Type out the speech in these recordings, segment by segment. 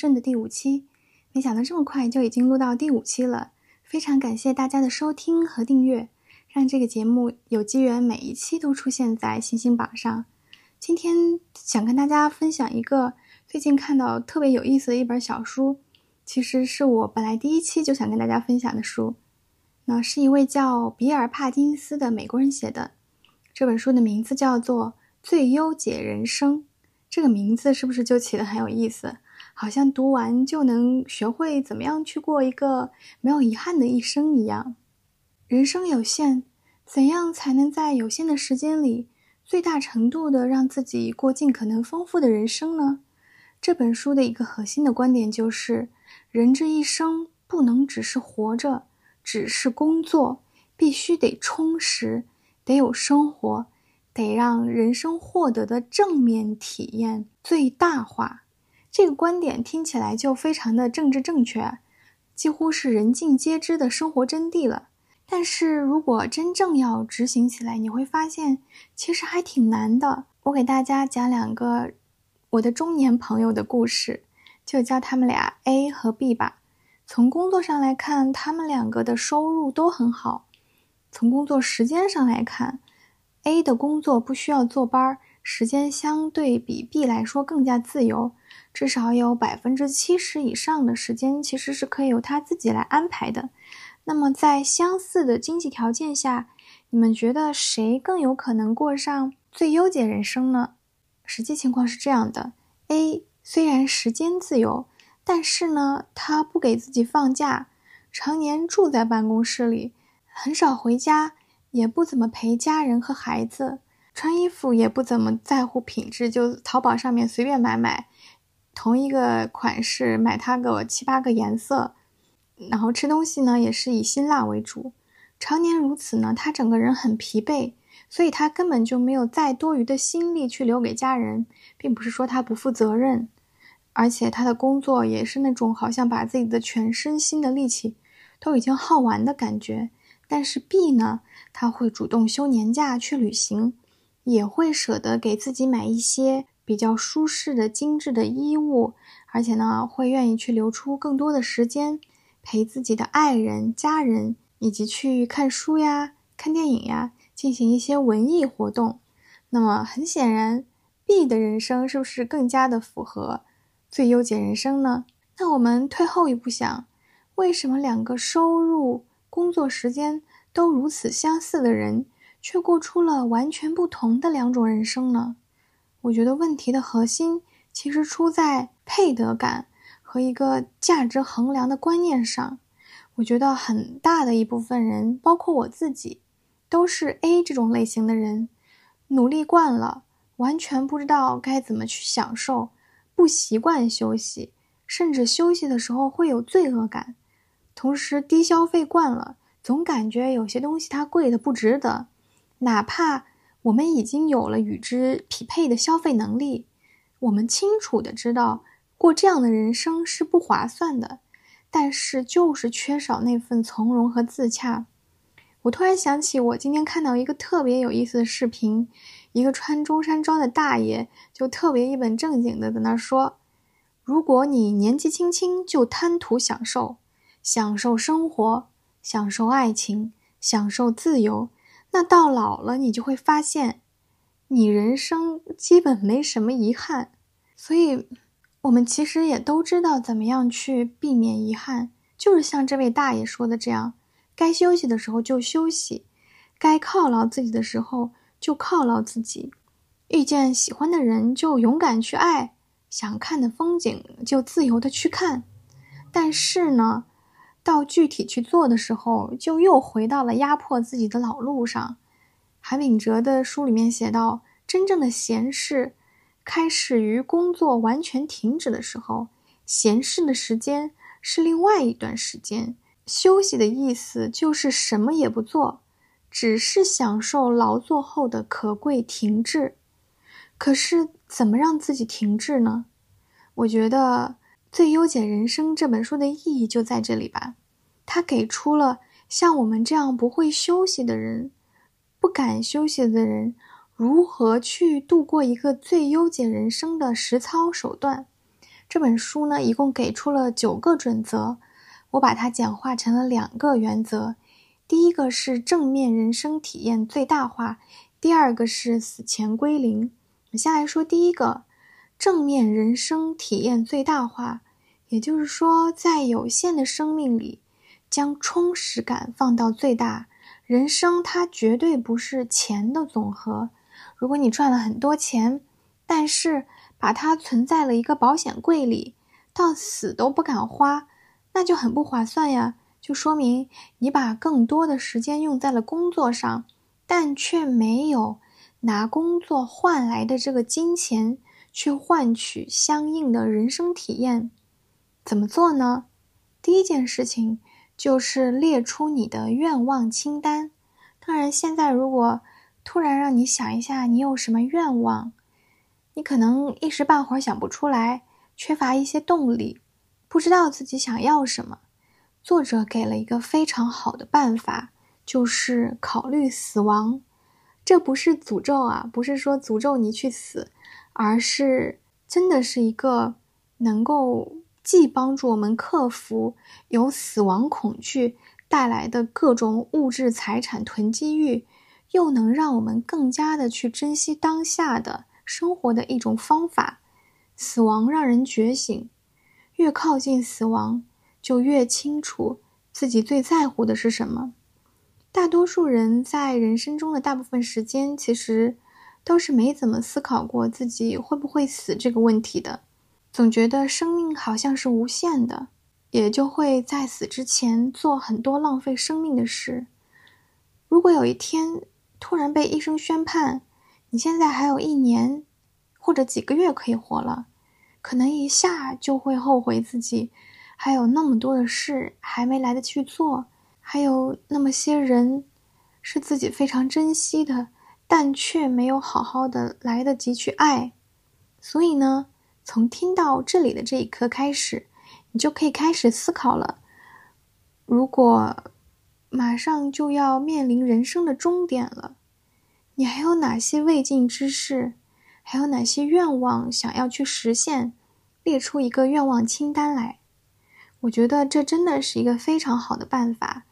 收听《人生一瞬》的第五期，没想到这么快就已经录到第五期了，非常感谢大家的收听和订阅，让这个节目有机缘每一期都出现在星星榜上。今天想跟大家分享一个最近看到特别有意思的一本小书，其实是我本来第一期就想跟大家分享的书，那是一位叫比尔·帕金斯的美国人写的，这本书的名字叫做《最优解人生》。这个名字是不是就起得很有意思？好像读完就能学会怎么样去过一个没有遗憾的一生一样。人生有限，怎样才能在有限的时间里，最大程度的让自己过尽可能丰富的人生呢？这本书的一个核心的观点就是：人这一生不能只是活着，只是工作，必须得充实，得有生活。得让人生获得的正面体验最大化，这个观点听起来就非常的政治正确，几乎是人尽皆知的生活真谛了。但是如果真正要执行起来，你会发现其实还挺难的。我给大家讲两个我的中年朋友的故事，就叫他们俩 A 和 B 吧。从工作上来看，他们两个的收入都很好；从工作时间上来看，A 的工作不需要坐班儿，时间相对比 B 来说更加自由，至少有百分之七十以上的时间其实是可以由他自己来安排的。那么在相似的经济条件下，你们觉得谁更有可能过上最优解人生呢？实际情况是这样的：A 虽然时间自由，但是呢，他不给自己放假，常年住在办公室里，很少回家。也不怎么陪家人和孩子，穿衣服也不怎么在乎品质，就淘宝上面随便买买，同一个款式买它个七八个颜色，然后吃东西呢也是以辛辣为主，常年如此呢，他整个人很疲惫，所以他根本就没有再多余的心力去留给家人，并不是说他不负责任，而且他的工作也是那种好像把自己的全身心的力气都已经耗完的感觉。但是 B 呢，他会主动休年假去旅行，也会舍得给自己买一些比较舒适的精致的衣物，而且呢，会愿意去留出更多的时间陪自己的爱人、家人，以及去看书呀、看电影呀，进行一些文艺活动。那么很显然，B 的人生是不是更加的符合最优解人生呢？那我们退后一步想，为什么两个收入？工作时间都如此相似的人，却过出了完全不同的两种人生呢？我觉得问题的核心其实出在配得感和一个价值衡量的观念上。我觉得很大的一部分人，包括我自己，都是 A 这种类型的人，努力惯了，完全不知道该怎么去享受，不习惯休息，甚至休息的时候会有罪恶感。同时，低消费惯了，总感觉有些东西它贵的不值得。哪怕我们已经有了与之匹配的消费能力，我们清楚的知道过这样的人生是不划算的，但是就是缺少那份从容和自洽。我突然想起，我今天看到一个特别有意思的视频，一个穿中山装的大爷就特别一本正经的在那说：“如果你年纪轻轻就贪图享受。”享受生活，享受爱情，享受自由，那到老了，你就会发现，你人生基本没什么遗憾。所以，我们其实也都知道怎么样去避免遗憾，就是像这位大爷说的这样：该休息的时候就休息，该犒劳自己的时候就犒劳自己，遇见喜欢的人就勇敢去爱，想看的风景就自由的去看。但是呢？到具体去做的时候，就又回到了压迫自己的老路上。韩炳哲的书里面写到，真正的闲适开始于工作完全停止的时候，闲适的时间是另外一段时间。休息的意思就是什么也不做，只是享受劳作后的可贵停滞。可是，怎么让自己停滞呢？我觉得。《最优解人生》这本书的意义就在这里吧，它给出了像我们这样不会休息的人、不敢休息的人，如何去度过一个最优解人生的实操手段。这本书呢，一共给出了九个准则，我把它简化成了两个原则。第一个是正面人生体验最大化，第二个是死前归零。我先来说第一个，正面人生体验最大化，也就是说，在有限的生命里，将充实感放到最大。人生它绝对不是钱的总和。如果你赚了很多钱，但是把它存在了一个保险柜里，到死都不敢花，那就很不划算呀。就说明你把更多的时间用在了工作上，但却没有拿工作换来的这个金钱去换取相应的人生体验。怎么做呢？第一件事情就是列出你的愿望清单。当然，现在如果突然让你想一下，你有什么愿望，你可能一时半会儿想不出来，缺乏一些动力，不知道自己想要什么。作者给了一个非常好的办法，就是考虑死亡。这不是诅咒啊，不是说诅咒你去死，而是真的是一个能够既帮助我们克服由死亡恐惧带来的各种物质财产囤积欲，又能让我们更加的去珍惜当下的生活的一种方法。死亡让人觉醒，越靠近死亡。就越清楚自己最在乎的是什么。大多数人在人生中的大部分时间，其实都是没怎么思考过自己会不会死这个问题的。总觉得生命好像是无限的，也就会在死之前做很多浪费生命的事。如果有一天突然被医生宣判，你现在还有一年或者几个月可以活了，可能一下就会后悔自己。还有那么多的事还没来得及做，还有那么些人是自己非常珍惜的，但却没有好好的来得及去爱。所以呢，从听到这里的这一刻开始，你就可以开始思考了：如果马上就要面临人生的终点了，你还有哪些未尽之事？还有哪些愿望想要去实现？列出一个愿望清单来。我觉得这真的是一个非常好的办法。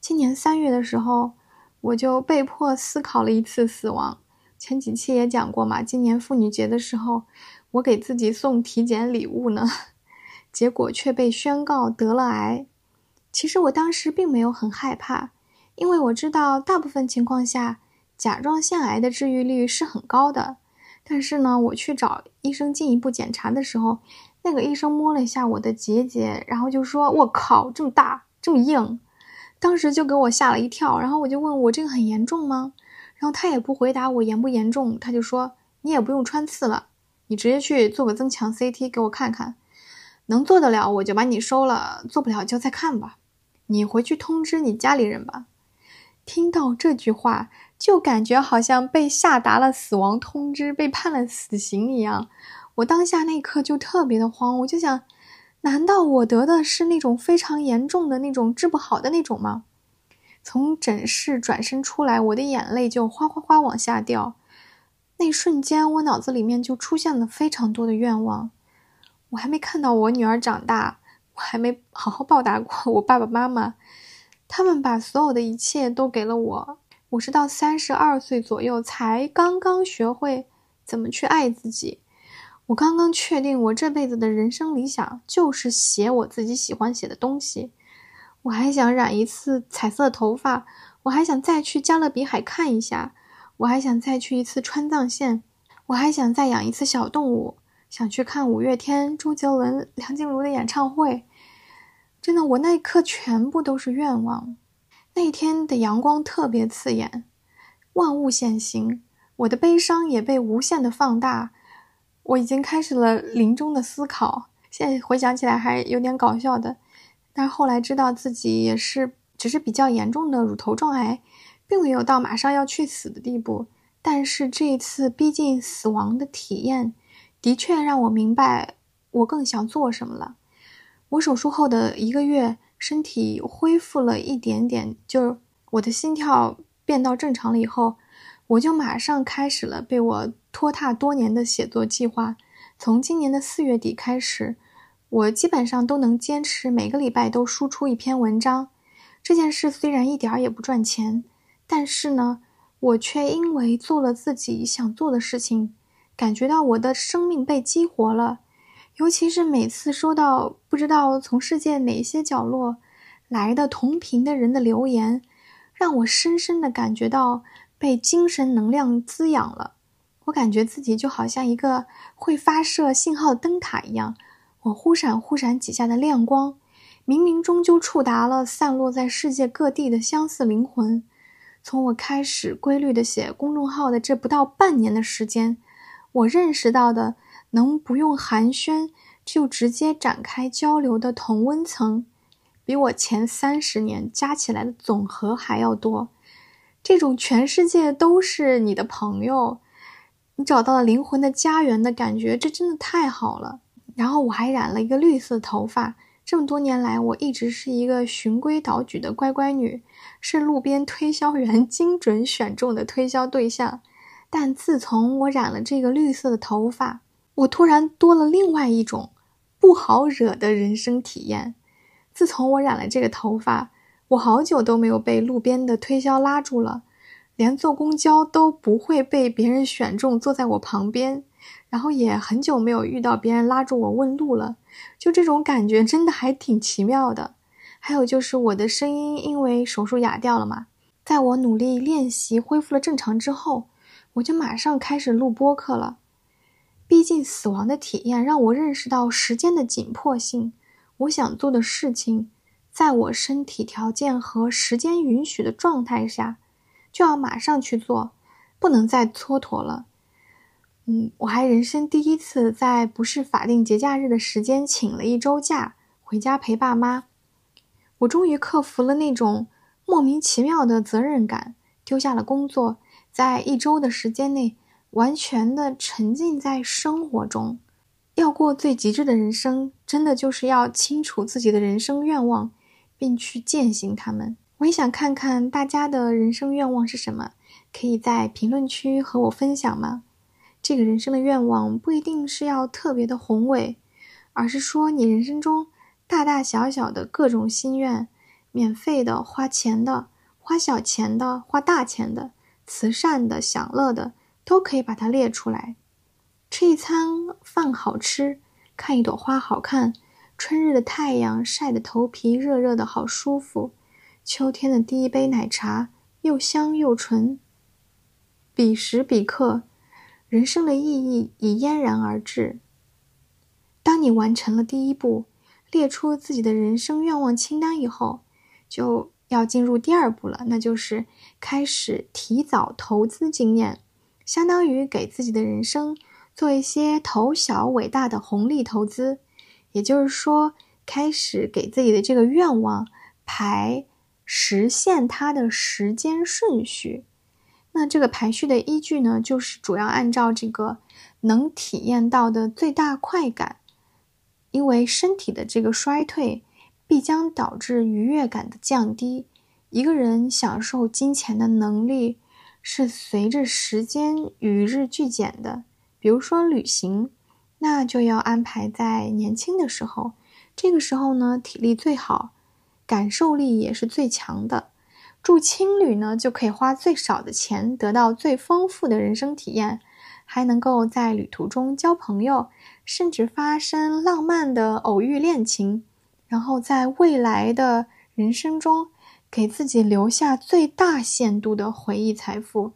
今年三月的时候，我就被迫思考了一次死亡。前几期也讲过嘛，今年妇女节的时候，我给自己送体检礼物呢，结果却被宣告得了癌。其实我当时并没有很害怕，因为我知道大部分情况下甲状腺癌的治愈率是很高的。但是呢，我去找医生进一步检查的时候。那个医生摸了一下我的结节，然后就说：“我靠，这么大，这么硬！”当时就给我吓了一跳。然后我就问我：“这个很严重吗？”然后他也不回答我严不严重，他就说：“你也不用穿刺了，你直接去做个增强 CT 给我看看，能做得了我就把你收了，做不了就再看吧。你回去通知你家里人吧。”听到这句话，就感觉好像被下达了死亡通知，被判了死刑一样。我当下那一刻就特别的慌，我就想，难道我得的是那种非常严重的那种治不好的那种吗？从诊室转身出来，我的眼泪就哗哗哗往下掉。那一瞬间，我脑子里面就出现了非常多的愿望。我还没看到我女儿长大，我还没好好报答过我爸爸妈妈，他们把所有的一切都给了我。我是到三十二岁左右才刚刚学会怎么去爱自己。我刚刚确定，我这辈子的人生理想就是写我自己喜欢写的东西。我还想染一次彩色头发，我还想再去加勒比海看一下，我还想再去一次川藏线，我还想再养一次小动物，想去看五月天、周杰伦、梁静茹的演唱会。真的，我那一刻全部都是愿望。那天的阳光特别刺眼，万物现形，我的悲伤也被无限的放大。我已经开始了临终的思考，现在回想起来还有点搞笑的。但后来知道自己也是只是比较严重的乳头状癌，并没有到马上要去死的地步。但是这一次逼近死亡的体验，的确让我明白我更想做什么了。我手术后的一个月，身体恢复了一点点，就我的心跳变到正常了以后。我就马上开始了被我拖沓多年的写作计划。从今年的四月底开始，我基本上都能坚持每个礼拜都输出一篇文章。这件事虽然一点儿也不赚钱，但是呢，我却因为做了自己想做的事情，感觉到我的生命被激活了。尤其是每次收到不知道从世界哪些角落来的同频的人的留言，让我深深的感觉到被精神能量滋养了。我感觉自己就好像一个会发射信号灯塔一样。我忽闪忽闪几下的亮光，冥冥中就触达了散落在世界各地的相似灵魂。从我开始规律的写公众号的这不到半年的时间，我认识到的能不用寒暄就直接展开交流的同温层，比我前三十年加起来的总和还要多。这种全世界都是你的朋友，你找到了灵魂的家园的感觉，这真的太好了。然后我还染了一个绿色头发。这么多年来，我一直是一个循规蹈矩的乖乖女，是路边推销员精准选中的推销对象。但自从我染了这个绿色的头发，我突然多了另外一种不好惹的人生体验。自从我染了这个头发，我好久都没有被路边的推销拉住了，连坐公交都不会被别人选中坐在我旁边。然后也很久没有遇到别人拉住我问路了，就这种感觉真的还挺奇妙的。还有就是我的声音因为手术哑掉了嘛，在我努力练习恢复了正常之后，我就马上开始录播客了。毕竟死亡的体验让我认识到时间的紧迫性，我想做的事情，在我身体条件和时间允许的状态下，就要马上去做，不能再蹉跎了。嗯，我还人生第一次在不是法定节假日的时间请了一周假回家陪爸妈。我终于克服了那种莫名其妙的责任感，丢下了工作，在一周的时间内完全的沉浸在生活中。要过最极致的人生，真的就是要清楚自己的人生愿望，并去践行他们。我也想看看大家的人生愿望是什么，可以在评论区和我分享吗？这个人生的愿望不一定是要特别的宏伟，而是说你人生中大大小小的各种心愿，免费的、花钱的、花小钱的、花大钱的、慈善的、享乐的，都可以把它列出来。吃一餐饭好吃，看一朵花好看，春日的太阳晒得头皮热热的好舒服，秋天的第一杯奶茶又香又纯。彼时彼刻。人生的意义已嫣然而至。当你完成了第一步，列出自己的人生愿望清单以后，就要进入第二步了，那就是开始提早投资经验，相当于给自己的人生做一些头小伟大的红利投资。也就是说，开始给自己的这个愿望排实现它的时间顺序。那这个排序的依据呢，就是主要按照这个能体验到的最大快感，因为身体的这个衰退必将导致愉悦感的降低。一个人享受金钱的能力是随着时间与日俱减的。比如说旅行，那就要安排在年轻的时候，这个时候呢，体力最好，感受力也是最强的。住青旅呢，就可以花最少的钱得到最丰富的人生体验，还能够在旅途中交朋友，甚至发生浪漫的偶遇恋情，然后在未来的人生中给自己留下最大限度的回忆财富。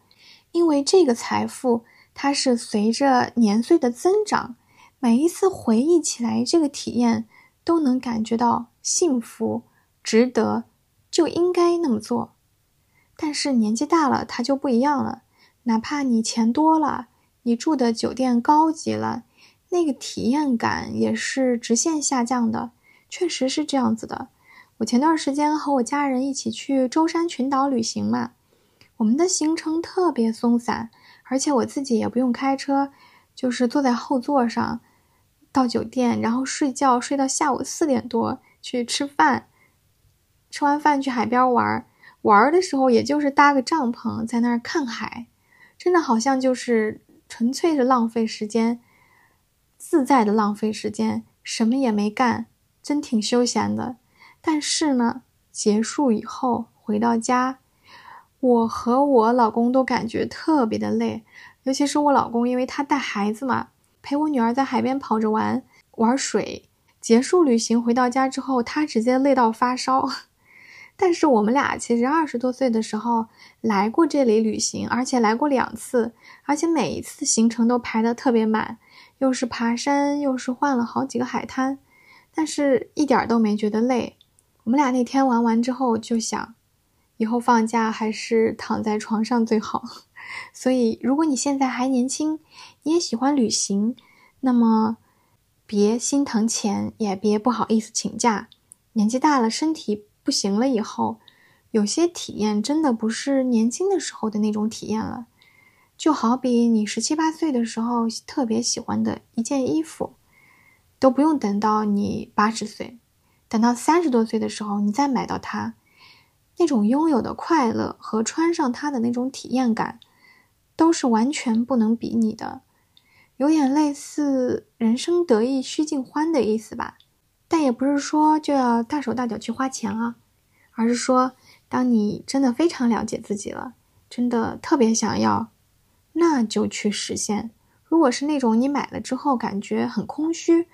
因为这个财富它是随着年岁的增长，每一次回忆起来这个体验都能感觉到幸福，值得。就应该那么做，但是年纪大了，它就不一样了。哪怕你钱多了，你住的酒店高级了，那个体验感也是直线下降的。确实是这样子的。我前段时间和我家人一起去舟山群岛旅行嘛，我们的行程特别松散，而且我自己也不用开车，就是坐在后座上到酒店，然后睡觉睡到下午四点多去吃饭。吃完饭去海边玩，玩的时候也就是搭个帐篷在那儿看海，真的好像就是纯粹是浪费时间，自在的浪费时间，什么也没干，真挺休闲的。但是呢，结束以后回到家，我和我老公都感觉特别的累，尤其是我老公，因为他带孩子嘛，陪我女儿在海边跑着玩玩水。结束旅行回到家之后，她直接累到发烧。但是我们俩其实二十多岁的时候来过这里旅行，而且来过两次，而且每一次行程都排得特别满，又是爬山，又是换了好几个海滩，但是一点都没觉得累。我们俩那天玩完之后就想，以后放假还是躺在床上最好。所以，如果你现在还年轻，你也喜欢旅行，那么。别心疼钱，也别不好意思请假。年纪大了，身体不行了以后，有些体验真的不是年轻的时候的那种体验了。就好比你十七八岁的时候特别喜欢的一件衣服，都不用等到你八十岁，等到三十多岁的时候你再买到它，那种拥有的快乐和穿上它的那种体验感，都是完全不能比拟的。有点类似“人生得意须尽欢”的意思吧，但也不是说就要大手大脚去花钱啊，而是说，当你真的非常了解自己了，真的特别想要，那就去实现。如果是那种你买了之后感觉很空虚，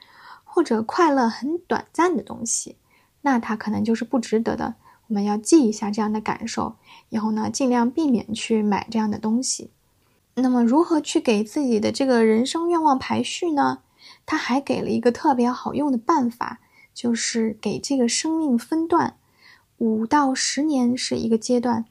或者快乐很短暂的东西，那它可能就是不值得的。我们要记一下这样的感受，以后呢，尽量避免去买这样的东西。那么，如何去给自己的这个人生愿望排序呢？他还给了一个特别好用的办法，就是给这个生命分段，五到十年是一个阶段，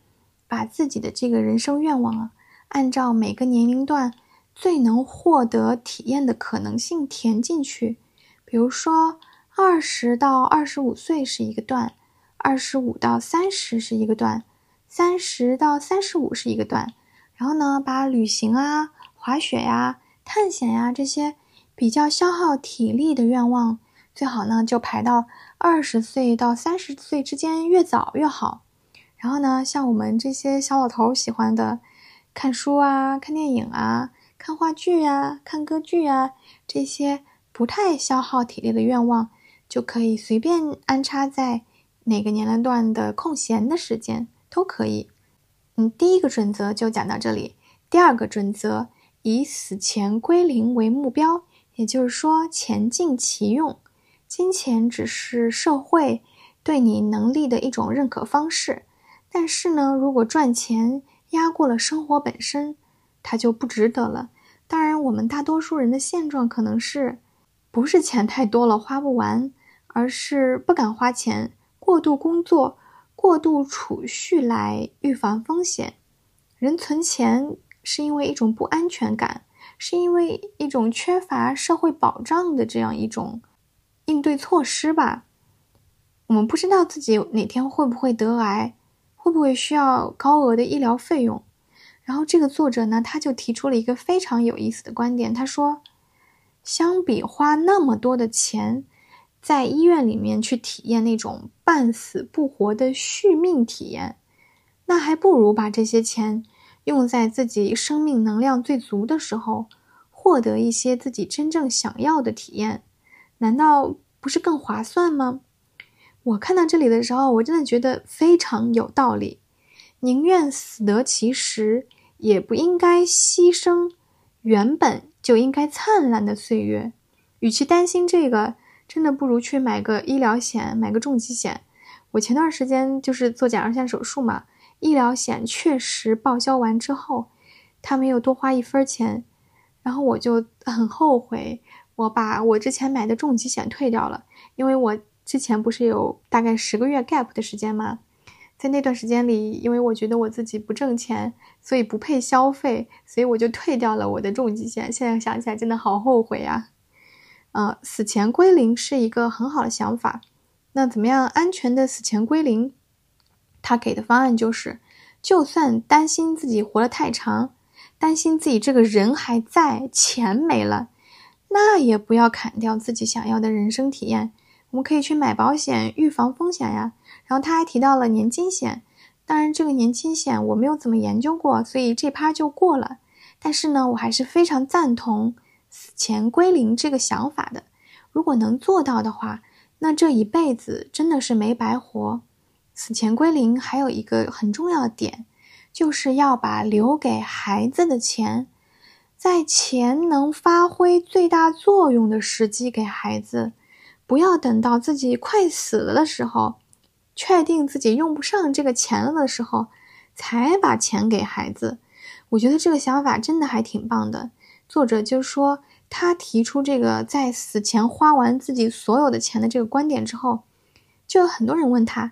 把自己的这个人生愿望啊，按照每个年龄段最能获得体验的可能性填进去。比如说，二十到二十五岁是一个段，二十五到三十是一个段，三十到三十五是一个段。然后呢，把旅行啊、滑雪呀、探险呀这些比较消耗体力的愿望，最好呢就排到二十岁到三十岁之间，越早越好。然后呢，像我们这些小老头喜欢的，看书啊、看电影啊、看话剧啊、看歌剧啊，这些不太消耗体力的愿望，就可以随便安插在哪个年龄段的空闲的时间都可以。嗯，第一个准则就讲到这里。第二个准则，以死前归零为目标，也就是说，钱尽其用。金钱只是社会对你能力的一种认可方式，但是呢，如果赚钱压过了生活本身，它就不值得了。当然，我们大多数人的现状可能是，不是钱太多了花不完，而是不敢花钱，过度工作。过度储蓄来预防风险，人存钱是因为一种不安全感，是因为一种缺乏社会保障的这样一种应对措施吧。我们不知道自己哪天会不会得癌，会不会需要高额的医疗费用。然后这个作者呢，他就提出了一个非常有意思的观点，他说，相比花那么多的钱。在医院里面去体验那种半死不活的续命体验，那还不如把这些钱用在自己生命能量最足的时候，获得一些自己真正想要的体验，难道不是更划算吗？我看到这里的时候，我真的觉得非常有道理。宁愿死得其时，也不应该牺牲原本就应该灿烂的岁月。与其担心这个。真的不如去买个医疗险，买个重疾险。我前段时间就是做甲状腺手术嘛，医疗险确实报销完之后，他没有多花一分钱，然后我就很后悔，我把我之前买的重疾险退掉了，因为我之前不是有大概十个月 gap 的时间吗？在那段时间里，因为我觉得我自己不挣钱，所以不配消费，所以我就退掉了我的重疾险。现在想起来真的好后悔呀。呃，死前归零是一个很好的想法。那怎么样安全的死前归零？他给的方案就是，就算担心自己活得太长，担心自己这个人还在，钱没了，那也不要砍掉自己想要的人生体验。我们可以去买保险，预防风险呀。然后他还提到了年金险，当然这个年金险我没有怎么研究过，所以这趴就过了。但是呢，我还是非常赞同。死前归零这个想法的，如果能做到的话，那这一辈子真的是没白活。死前归零还有一个很重要的点，就是要把留给孩子的钱，在钱能发挥最大作用的时机给孩子，不要等到自己快死了的时候，确定自己用不上这个钱了的时候，才把钱给孩子。我觉得这个想法真的还挺棒的。作者就说，他提出这个在死前花完自己所有的钱的这个观点之后，就有很多人问他。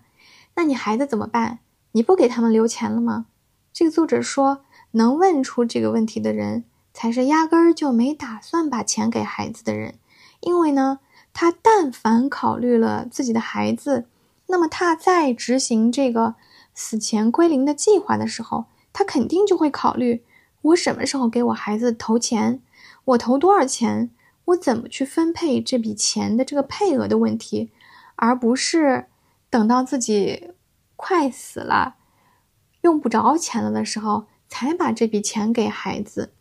那你孩子怎么办？你不给他们留钱了吗？这个作者说，能问出这个问题的人，才是压根儿就没打算把钱给孩子的人。因为呢，他但凡考虑了自己的孩子，那么他在执行这个死前归零的计划的时候，他肯定就会考虑：我什么时候给我孩子投钱？我投多少钱？我怎么去分配这笔钱的这个配额的问题，而不是。等到自己快死了，用不着钱了的时候，才把这笔钱给孩子。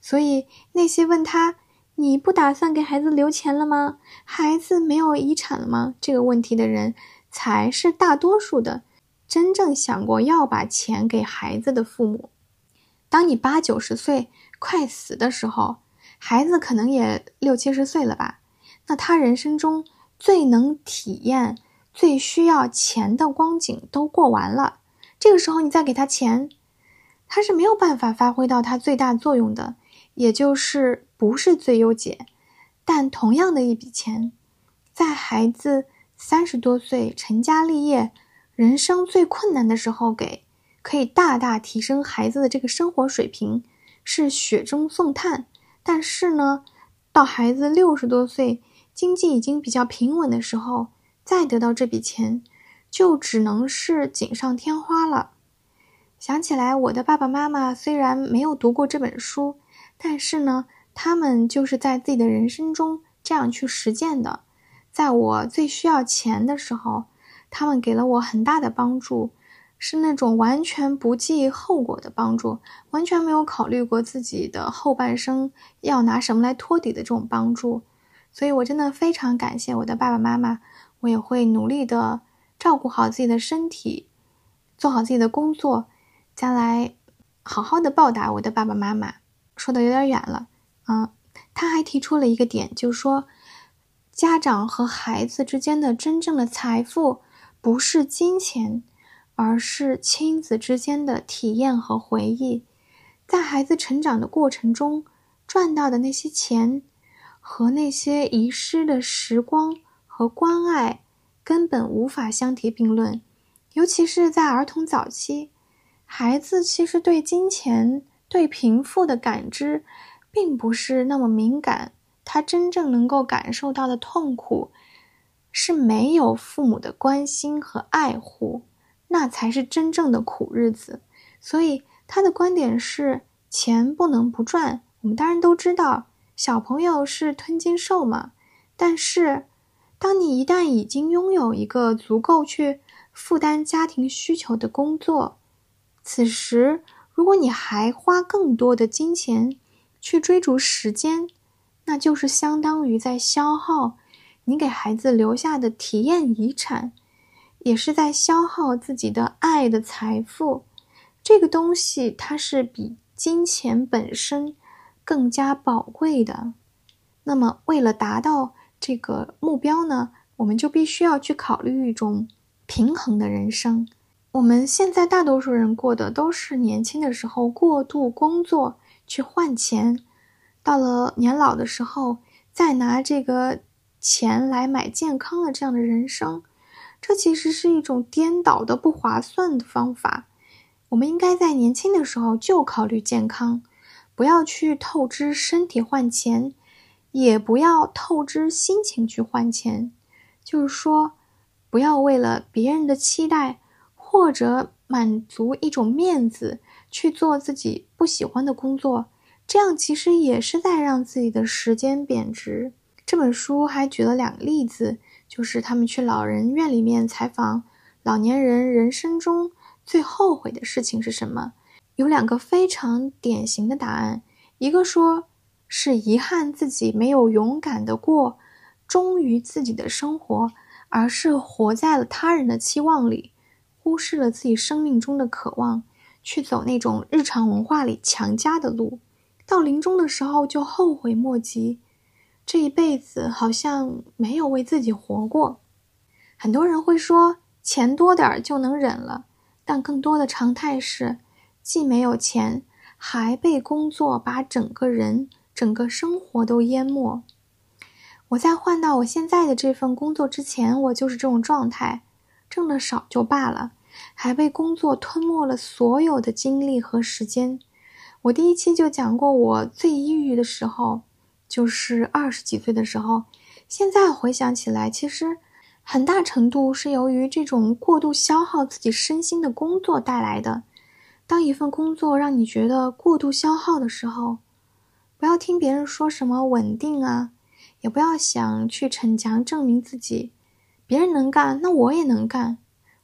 所以那些问他你不打算给孩子留钱了吗？孩子没有遗产了吗？这个问题的人才是大多数的真正想过要把钱给孩子的父母。当你八九十岁快死的时候，孩子可能也六七十岁了吧？那他人生中最能体验。最需要钱的光景都过完了，这个时候你再给他钱，他是没有办法发挥到他最大作用的，也就是不是最优解。但同样的一笔钱，在孩子三十多岁成家立业、人生最困难的时候给，可以大大提升孩子的这个生活水平，是雪中送炭。但是呢，到孩子六十多岁，经济已经比较平稳的时候。再得到这笔钱，就只能是锦上添花了。想起来，我的爸爸妈妈虽然没有读过这本书，但是呢，他们就是在自己的人生中这样去实践的。在我最需要钱的时候，他们给了我很大的帮助，是那种完全不计后果的帮助，完全没有考虑过自己的后半生要拿什么来托底的这种帮助。所以，我真的非常感谢我的爸爸妈妈。我也会努力的照顾好自己的身体，做好自己的工作，将来好好的报答我的爸爸妈妈。说的有点远了，嗯，他还提出了一个点，就是说，家长和孩子之间的真正的财富不是金钱，而是亲子之间的体验和回忆。在孩子成长的过程中赚到的那些钱，和那些遗失的时光。和关爱根本无法相提并论，尤其是在儿童早期，孩子其实对金钱、对贫富的感知并不是那么敏感。他真正能够感受到的痛苦，是没有父母的关心和爱护，那才是真正的苦日子。所以他的观点是：钱不能不赚。我们当然都知道，小朋友是吞金兽嘛，但是。当你一旦已经拥有一个足够去负担家庭需求的工作，此时如果你还花更多的金钱去追逐时间，那就是相当于在消耗你给孩子留下的体验遗产，也是在消耗自己的爱的财富。这个东西它是比金钱本身更加宝贵的。那么，为了达到。这个目标呢，我们就必须要去考虑一种平衡的人生。我们现在大多数人过的都是年轻的时候过度工作去换钱，到了年老的时候再拿这个钱来买健康的这样的人生，这其实是一种颠倒的不划算的方法。我们应该在年轻的时候就考虑健康，不要去透支身体换钱。也不要透支心情去换钱，就是说，不要为了别人的期待或者满足一种面子去做自己不喜欢的工作，这样其实也是在让自己的时间贬值。这本书还举了两个例子，就是他们去老人院里面采访老年人人生中最后悔的事情是什么，有两个非常典型的答案，一个说。是遗憾自己没有勇敢的过忠于自己的生活，而是活在了他人的期望里，忽视了自己生命中的渴望，去走那种日常文化里强加的路，到临终的时候就后悔莫及，这一辈子好像没有为自己活过。很多人会说，钱多点儿就能忍了，但更多的常态是，既没有钱，还被工作把整个人、整个生活都淹没。我在换到我现在的这份工作之前，我就是这种状态，挣的少就罢了，还被工作吞没了所有的精力和时间。我第一期就讲过，我最抑郁的时候就是二十几岁的时候。现在回想起来，其实很大程度是由于这种过度消耗自己身心的工作带来的。当一份工作让你觉得过度消耗的时候，不要听别人说什么稳定啊。也不要想去逞强证明自己，别人能干，那我也能干。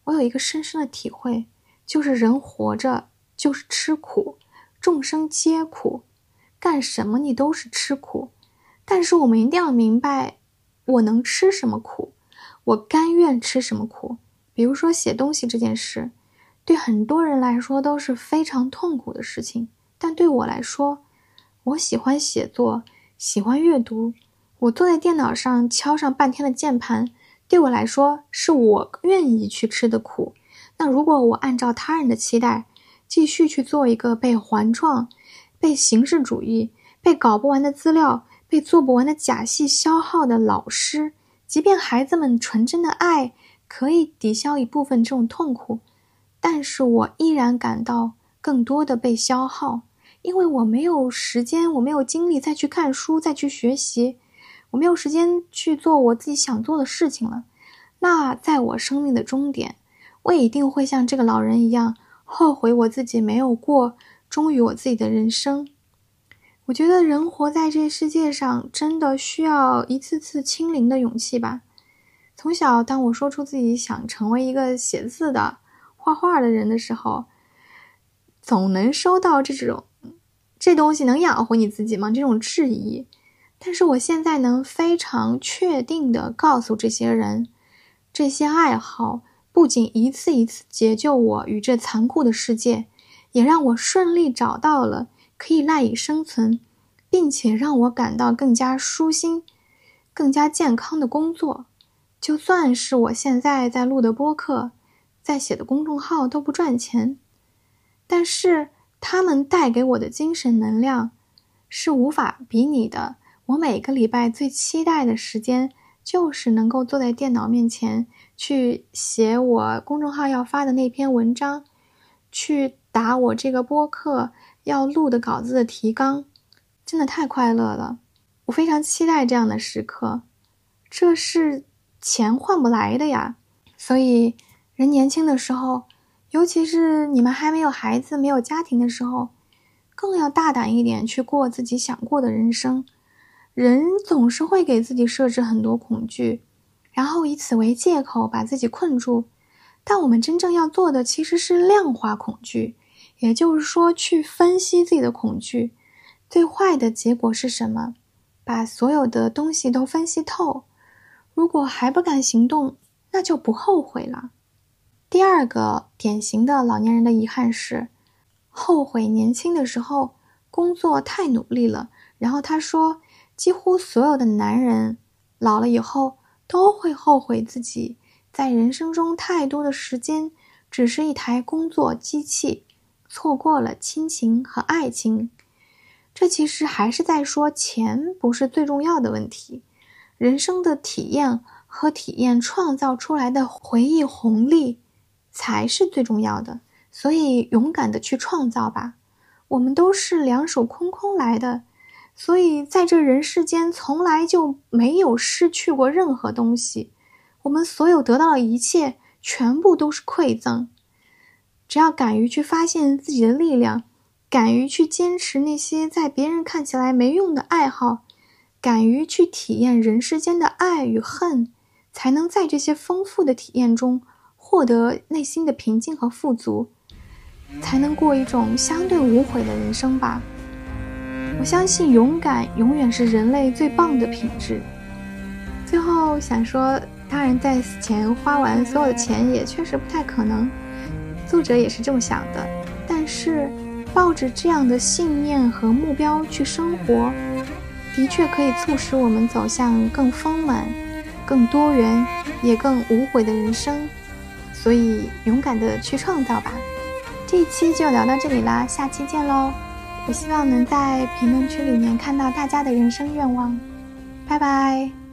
我有一个深深的体会，就是人活着就是吃苦，众生皆苦，干什么你都是吃苦。但是我们一定要明白，我能吃什么苦，我甘愿吃什么苦。比如说写东西这件事，对很多人来说都是非常痛苦的事情，但对我来说，我喜欢写作，喜欢阅读。我坐在电脑上敲上半天的键盘，对我来说是我愿意去吃的苦。那如果我按照他人的期待，继续去做一个被环创、被形式主义、被搞不完的资料、被做不完的假戏消耗的老师，即便孩子们纯真的爱可以抵消一部分这种痛苦，但是我依然感到更多的被消耗，因为我没有时间，我没有精力再去看书，再去学习。我没有时间去做我自己想做的事情了，那在我生命的终点，我也一定会像这个老人一样后悔我自己没有过忠于我自己的人生。我觉得人活在这世界上，真的需要一次次清零的勇气吧。从小，当我说出自己想成为一个写字的、画画的人的时候，总能收到这种“这东西能养活你自己吗”这种质疑。但是我现在能非常确定的告诉这些人，这些爱好不仅一次一次解救我与这残酷的世界，也让我顺利找到了可以赖以生存，并且让我感到更加舒心、更加健康的工作。就算是我现在在录的播客，在写的公众号都不赚钱，但是他们带给我的精神能量是无法比拟的。我每个礼拜最期待的时间，就是能够坐在电脑面前去写我公众号要发的那篇文章，去打我这个播客要录的稿子的提纲，真的太快乐了！我非常期待这样的时刻，这是钱换不来的呀。所以，人年轻的时候，尤其是你们还没有孩子、没有家庭的时候，更要大胆一点去过自己想过的人生。人总是会给自己设置很多恐惧，然后以此为借口把自己困住。但我们真正要做的其实是量化恐惧，也就是说，去分析自己的恐惧。最坏的结果是什么？把所有的东西都分析透。如果还不敢行动，那就不后悔了。第二个典型的老年人的遗憾是，后悔年轻的时候工作太努力了。然后他说。几乎所有的男人老了以后都会后悔自己在人生中太多的时间只是一台工作机器，错过了亲情和爱情。这其实还是在说钱不是最重要的问题，人生的体验和体验创造出来的回忆红利才是最重要的。所以勇敢的去创造吧，我们都是两手空空来的。所以，在这人世间，从来就没有失去过任何东西。我们所有得到的一切，全部都是馈赠。只要敢于去发现自己的力量，敢于去坚持那些在别人看起来没用的爱好，敢于去体验人世间的爱与恨，才能在这些丰富的体验中获得内心的平静和富足，才能过一种相对无悔的人生吧。我相信勇敢永远是人类最棒的品质。最后想说，当然在死前花完所有的钱也确实不太可能，作者也是这么想的。但是，抱着这样的信念和目标去生活，的确可以促使我们走向更丰满、更多元、也更无悔的人生。所以，勇敢的去创造吧。这一期就聊到这里啦，下期见喽！我希望能在评论区里面看到大家的人生愿望。拜拜。